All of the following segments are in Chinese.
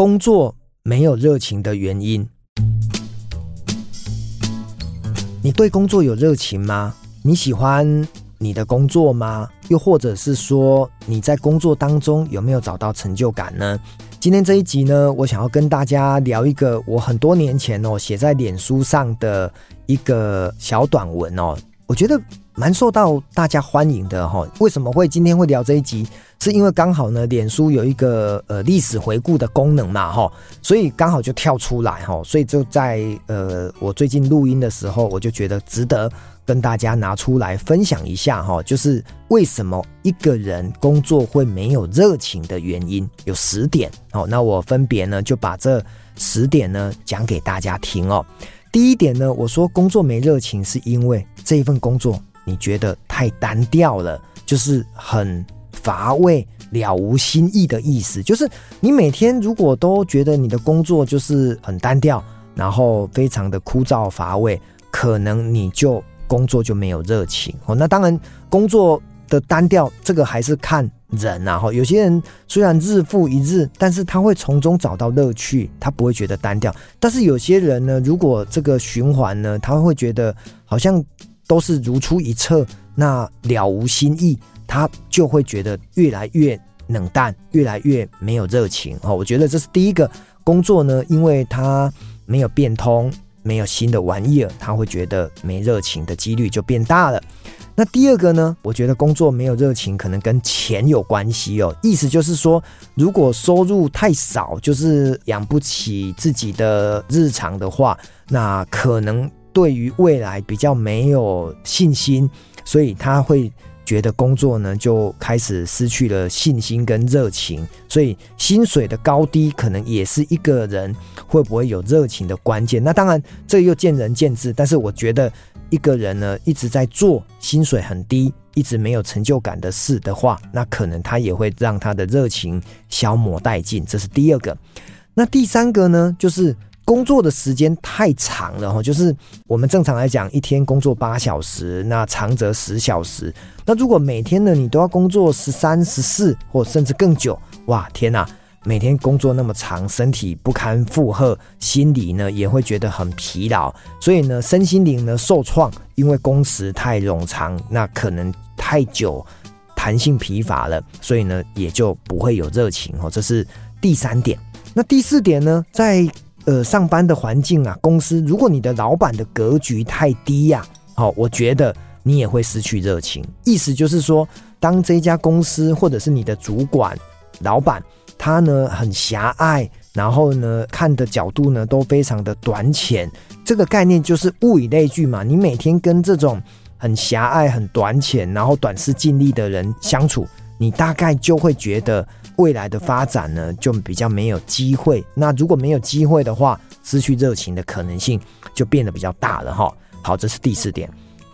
工作没有热情的原因。你对工作有热情吗？你喜欢你的工作吗？又或者是说你在工作当中有没有找到成就感呢？今天这一集呢，我想要跟大家聊一个我很多年前哦写在脸书上的一个小短文哦，我觉得蛮受到大家欢迎的哈。为什么会今天会聊这一集？是因为刚好呢，脸书有一个呃历史回顾的功能嘛哈，所以刚好就跳出来哈，所以就在呃我最近录音的时候，我就觉得值得。跟大家拿出来分享一下哈，就是为什么一个人工作会没有热情的原因有十点哦。那我分别呢就把这十点呢讲给大家听哦。第一点呢，我说工作没热情是因为这一份工作你觉得太单调了，就是很乏味、了无新意的意思。就是你每天如果都觉得你的工作就是很单调，然后非常的枯燥乏味，可能你就。工作就没有热情哦。那当然，工作的单调，这个还是看人啊。哈，有些人虽然日复一日，但是他会从中找到乐趣，他不会觉得单调。但是有些人呢，如果这个循环呢，他会觉得好像都是如出一辙，那了无新意，他就会觉得越来越冷淡，越来越没有热情。哦，我觉得这是第一个工作呢，因为他没有变通。没有新的玩意儿，他会觉得没热情的几率就变大了。那第二个呢？我觉得工作没有热情，可能跟钱有关系哦。意思就是说，如果收入太少，就是养不起自己的日常的话，那可能对于未来比较没有信心，所以他会。觉得工作呢，就开始失去了信心跟热情，所以薪水的高低可能也是一个人会不会有热情的关键。那当然，这又见仁见智。但是我觉得，一个人呢一直在做薪水很低、一直没有成就感的事的话，那可能他也会让他的热情消磨殆尽。这是第二个。那第三个呢，就是。工作的时间太长了哈，就是我们正常来讲，一天工作八小时，那长则十小时。那如果每天呢，你都要工作十三、十四，或甚至更久，哇，天哪！每天工作那么长，身体不堪负荷，心里呢也会觉得很疲劳，所以呢，身心灵呢受创，因为工时太冗长，那可能太久，弹性疲乏了，所以呢也就不会有热情哦。这是第三点。那第四点呢，在呃，上班的环境啊，公司，如果你的老板的格局太低呀，好，我觉得你也会失去热情。意思就是说，当这家公司或者是你的主管、老板，他呢很狭隘，然后呢看的角度呢都非常的短浅，这个概念就是物以类聚嘛。你每天跟这种很狭隘、很短浅，然后短视近利的人相处，你大概就会觉得。未来的发展呢，就比较没有机会。那如果没有机会的话，失去热情的可能性就变得比较大了哈。好，这是第四点。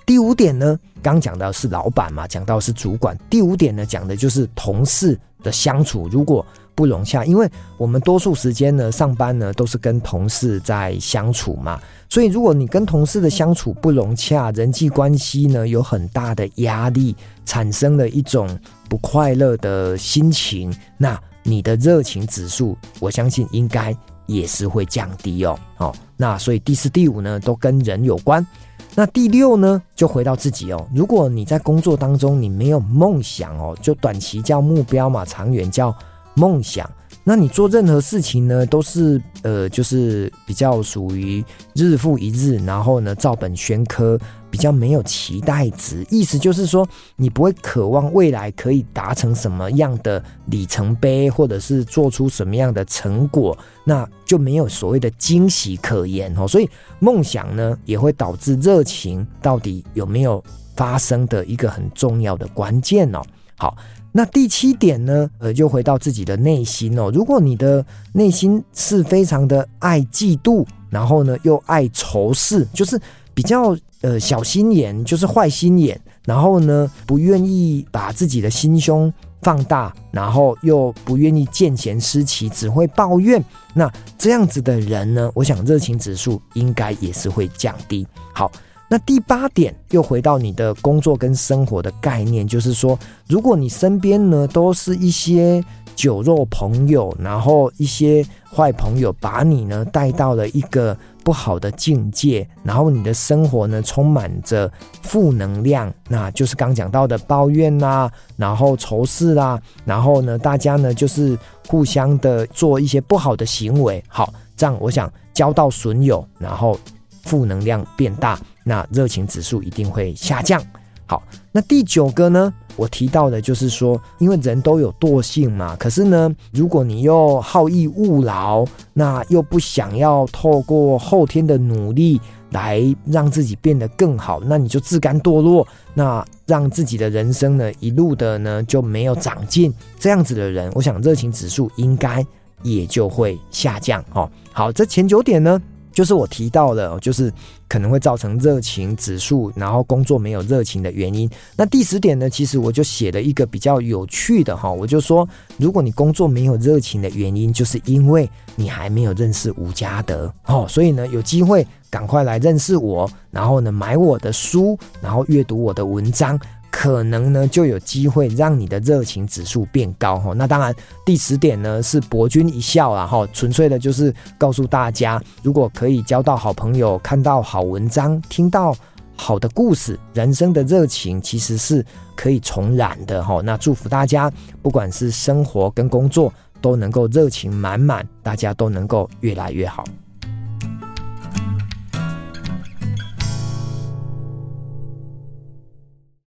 第五点呢，刚讲到是老板嘛，讲到是主管。第五点呢，讲的就是同事的相处，如果不融洽，因为我们多数时间呢，上班呢都是跟同事在相处嘛，所以如果你跟同事的相处不融洽，人际关系呢有很大的压力，产生了一种不快乐的心情，那你的热情指数，我相信应该也是会降低哦。哦，那所以第四、第五呢都跟人有关。那第六呢，就回到自己哦。如果你在工作当中你没有梦想哦，就短期叫目标嘛，长远叫。梦想，那你做任何事情呢，都是呃，就是比较属于日复一日，然后呢，照本宣科，比较没有期待值。意思就是说，你不会渴望未来可以达成什么样的里程碑，或者是做出什么样的成果，那就没有所谓的惊喜可言哦。所以，梦想呢，也会导致热情到底有没有发生的一个很重要的关键哦。好。那第七点呢，呃，就回到自己的内心哦。如果你的内心是非常的爱嫉妒，然后呢又爱仇视，就是比较呃小心眼，就是坏心眼，然后呢不愿意把自己的心胸放大，然后又不愿意见贤思齐，只会抱怨，那这样子的人呢，我想热情指数应该也是会降低。好。那第八点又回到你的工作跟生活的概念，就是说，如果你身边呢都是一些酒肉朋友，然后一些坏朋友把你呢带到了一个不好的境界，然后你的生活呢充满着负能量，那就是刚讲到的抱怨啦，然后仇视啦，然后呢大家呢就是互相的做一些不好的行为，好，这样我想交到损友，然后负能量变大，那热情指数一定会下降。好，那第九个呢？我提到的就是说，因为人都有惰性嘛。可是呢，如果你又好逸恶劳，那又不想要透过后天的努力来让自己变得更好，那你就自甘堕落，那让自己的人生呢一路的呢就没有长进。这样子的人，我想热情指数应该也就会下降。哦，好，这前九点呢。就是我提到的，就是可能会造成热情指数，然后工作没有热情的原因。那第十点呢，其实我就写了一个比较有趣的哈，我就说，如果你工作没有热情的原因，就是因为你还没有认识吴家德 哦，所以呢，有机会赶快来认识我，然后呢，买我的书，然后阅读我的文章。可能呢就有机会让你的热情指数变高哈。那当然，第十点呢是博君一笑啦哈，纯粹的就是告诉大家，如果可以交到好朋友，看到好文章，听到好的故事，人生的热情其实是可以重燃的哈。那祝福大家，不管是生活跟工作，都能够热情满满，大家都能够越来越好。